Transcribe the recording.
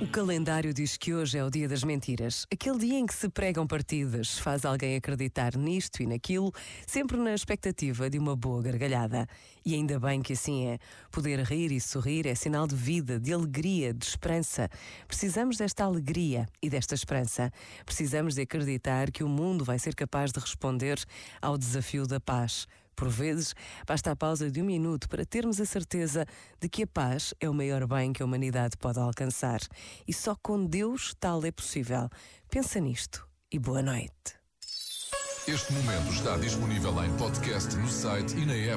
O calendário diz que hoje é o dia das mentiras. Aquele dia em que se pregam partidas, faz alguém acreditar nisto e naquilo, sempre na expectativa de uma boa gargalhada. E ainda bem que assim é. Poder rir e sorrir é sinal de vida, de alegria, de esperança. Precisamos desta alegria e desta esperança. Precisamos de acreditar que o mundo vai ser capaz de responder ao desafio da paz por vezes, basta a pausa de um minuto para termos a certeza de que a paz é o maior bem que a humanidade pode alcançar. E só com Deus tal é possível. Pensa nisto e boa noite. Este momento está disponível em podcast no site e na app.